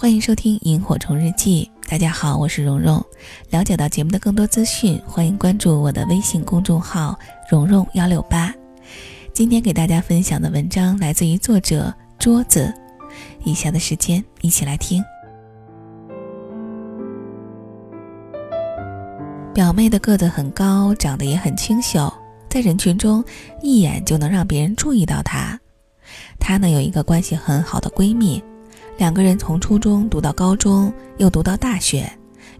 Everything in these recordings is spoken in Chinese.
欢迎收听《萤火虫日记》，大家好，我是蓉蓉。了解到节目的更多资讯，欢迎关注我的微信公众号“蓉蓉幺六八”。今天给大家分享的文章来自于作者桌子。以下的时间一起来听。表妹的个子很高，长得也很清秀，在人群中一眼就能让别人注意到她。她呢有一个关系很好的闺蜜。两个人从初中读到高中，又读到大学，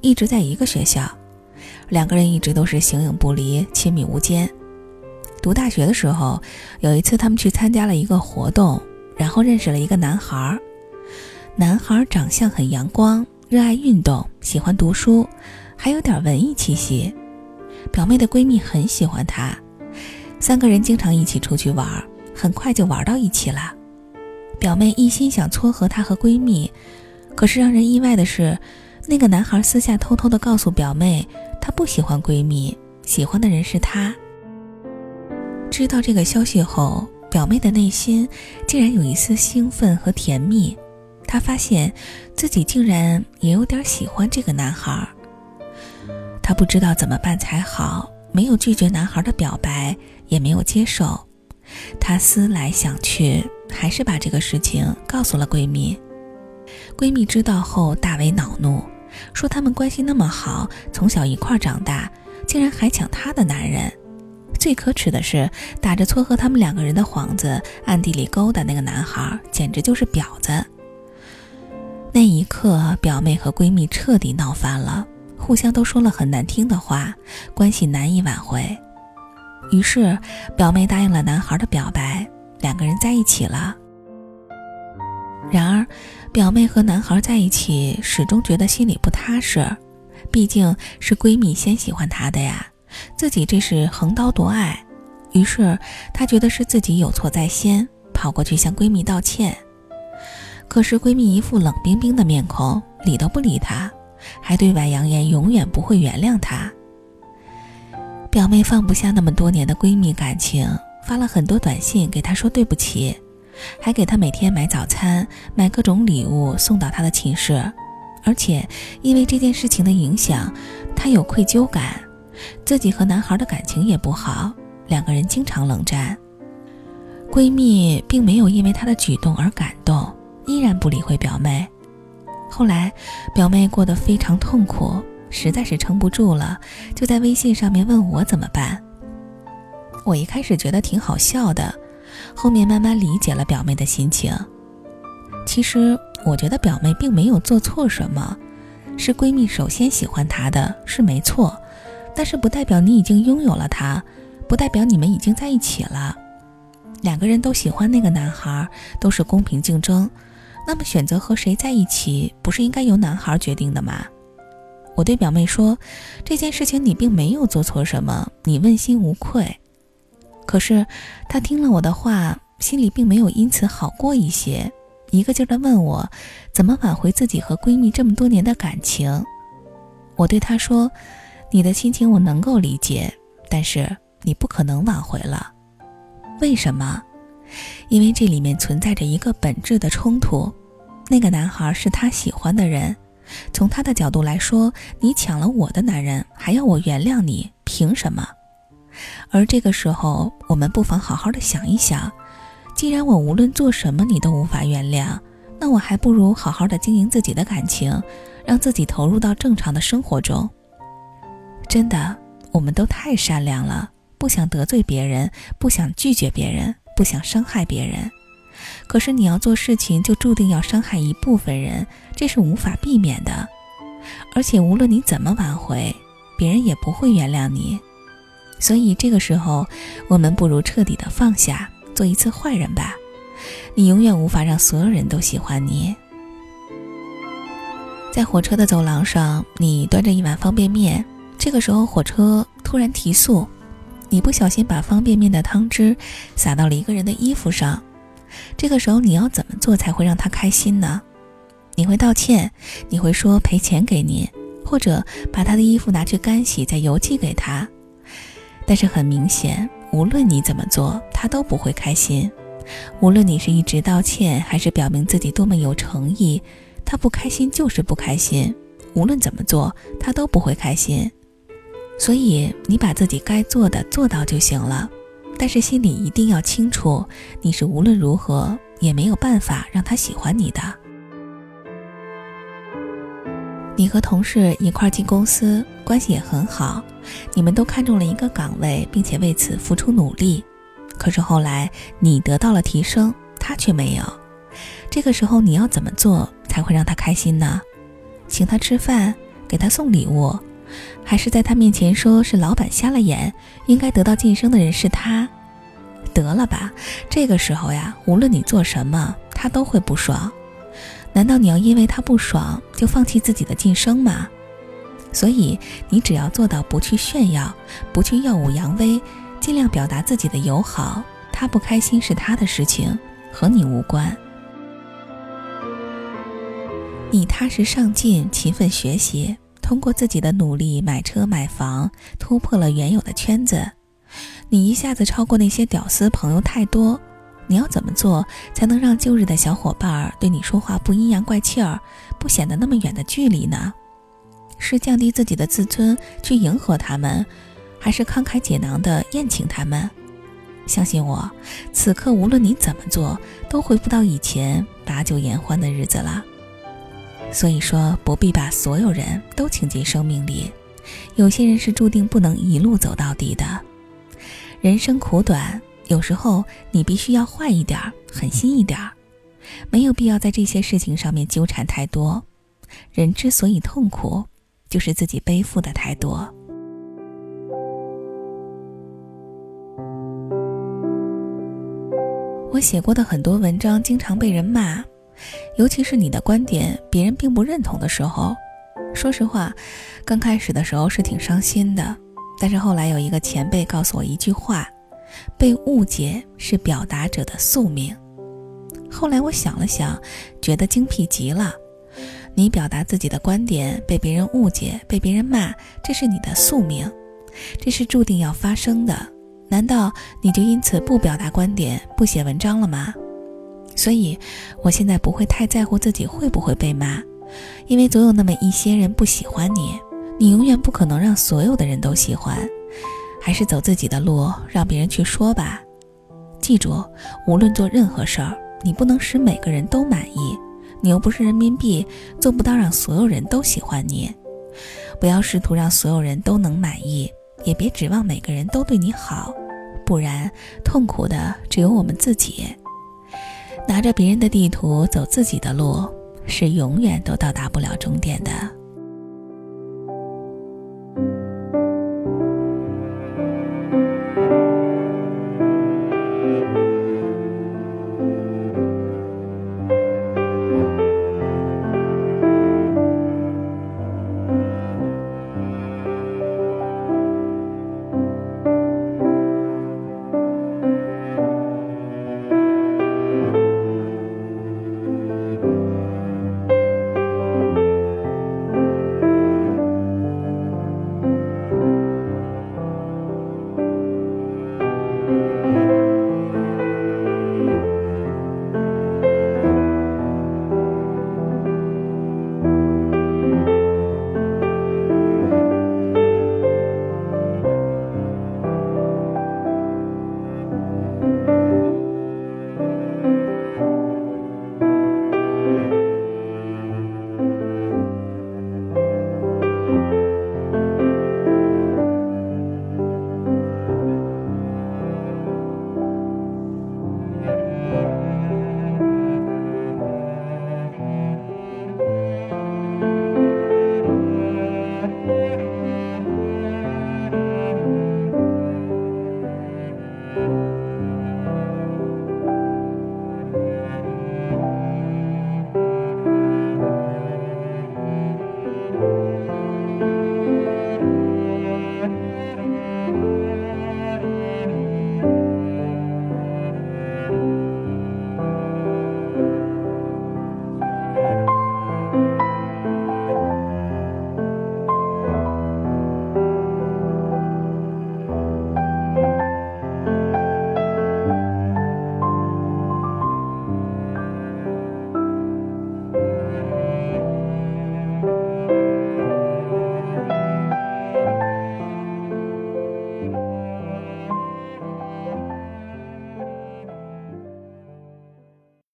一直在一个学校。两个人一直都是形影不离，亲密无间。读大学的时候，有一次他们去参加了一个活动，然后认识了一个男孩。男孩长相很阳光，热爱运动，喜欢读书，还有点文艺气息。表妹的闺蜜很喜欢他，三个人经常一起出去玩，很快就玩到一起了。表妹一心想撮合她和闺蜜，可是让人意外的是，那个男孩私下偷偷的告诉表妹，他不喜欢闺蜜，喜欢的人是她。知道这个消息后，表妹的内心竟然有一丝兴奋和甜蜜，她发现自己竟然也有点喜欢这个男孩。她不知道怎么办才好，没有拒绝男孩的表白，也没有接受。她思来想去。还是把这个事情告诉了闺蜜。闺蜜知道后大为恼怒，说他们关系那么好，从小一块长大，竟然还抢她的男人。最可耻的是，打着撮合他们两个人的幌子，暗地里勾搭那个男孩，简直就是婊子。那一刻，表妹和闺蜜彻底闹翻了，互相都说了很难听的话，关系难以挽回。于是，表妹答应了男孩的表白。两个人在一起了。然而，表妹和男孩在一起，始终觉得心里不踏实。毕竟是闺蜜先喜欢他的呀，自己这是横刀夺爱。于是她觉得是自己有错在先，跑过去向闺蜜道歉。可是闺蜜一副冷冰冰的面孔，理都不理她，还对外扬言永远不会原谅她。表妹放不下那么多年的闺蜜感情。发了很多短信给他说对不起，还给他每天买早餐、买各种礼物送到他的寝室，而且因为这件事情的影响，他有愧疚感，自己和男孩的感情也不好，两个人经常冷战。闺蜜并没有因为他的举动而感动，依然不理会表妹。后来，表妹过得非常痛苦，实在是撑不住了，就在微信上面问我怎么办。我一开始觉得挺好笑的，后面慢慢理解了表妹的心情。其实我觉得表妹并没有做错什么，是闺蜜首先喜欢她的是没错，但是不代表你已经拥有了她，不代表你们已经在一起了。两个人都喜欢那个男孩，都是公平竞争，那么选择和谁在一起，不是应该由男孩决定的吗？我对表妹说，这件事情你并没有做错什么，你问心无愧。可是，他听了我的话，心里并没有因此好过一些，一个劲儿的问我，怎么挽回自己和闺蜜这么多年的感情。我对他说：“你的心情我能够理解，但是你不可能挽回了。为什么？因为这里面存在着一个本质的冲突。那个男孩是他喜欢的人，从他的角度来说，你抢了我的男人，还要我原谅你，凭什么？”而这个时候，我们不妨好好的想一想：既然我无论做什么你都无法原谅，那我还不如好好的经营自己的感情，让自己投入到正常的生活中。真的，我们都太善良了，不想得罪别人，不想拒绝别人，不想伤害别人。可是你要做事情，就注定要伤害一部分人，这是无法避免的。而且无论你怎么挽回，别人也不会原谅你。所以这个时候，我们不如彻底的放下，做一次坏人吧。你永远无法让所有人都喜欢你。在火车的走廊上，你端着一碗方便面，这个时候火车突然提速，你不小心把方便面的汤汁洒到了一个人的衣服上。这个时候你要怎么做才会让他开心呢？你会道歉，你会说赔钱给你，或者把他的衣服拿去干洗，再邮寄给他。但是很明显，无论你怎么做，他都不会开心。无论你是一直道歉，还是表明自己多么有诚意，他不开心就是不开心，无论怎么做，他都不会开心。所以你把自己该做的做到就行了，但是心里一定要清楚，你是无论如何也没有办法让他喜欢你的。你和同事一块进公司，关系也很好，你们都看中了一个岗位，并且为此付出努力。可是后来你得到了提升，他却没有。这个时候你要怎么做才会让他开心呢？请他吃饭，给他送礼物，还是在他面前说是老板瞎了眼，应该得到晋升的人是他？得了吧，这个时候呀，无论你做什么，他都会不爽。难道你要因为他不爽就放弃自己的晋升吗？所以你只要做到不去炫耀，不去耀武扬威。尽量表达自己的友好，他不开心是他的事情，和你无关。你踏实上进，勤奋学习，通过自己的努力买车买房，突破了原有的圈子。你一下子超过那些屌丝朋友太多，你要怎么做才能让旧日的小伙伴对你说话不阴阳怪气儿，不显得那么远的距离呢？是降低自己的自尊去迎合他们？还是慷慨解囊的宴请他们，相信我，此刻无论你怎么做，都回不到以前把酒言欢的日子了。所以说，不必把所有人都请进生命里，有些人是注定不能一路走到底的。人生苦短，有时候你必须要坏一点儿，狠心一点儿，没有必要在这些事情上面纠缠太多。人之所以痛苦，就是自己背负的太多。我写过的很多文章经常被人骂，尤其是你的观点别人并不认同的时候。说实话，刚开始的时候是挺伤心的。但是后来有一个前辈告诉我一句话：“被误解是表达者的宿命。”后来我想了想，觉得精辟极了。你表达自己的观点被别人误解、被别人骂，这是你的宿命，这是注定要发生的。难道你就因此不表达观点、不写文章了吗？所以，我现在不会太在乎自己会不会被骂，因为总有那么一些人不喜欢你，你永远不可能让所有的人都喜欢，还是走自己的路，让别人去说吧。记住，无论做任何事儿，你不能使每个人都满意，你又不是人民币，做不到让所有人都喜欢你。不要试图让所有人都能满意。也别指望每个人都对你好，不然痛苦的只有我们自己。拿着别人的地图走自己的路，是永远都到达不了终点的。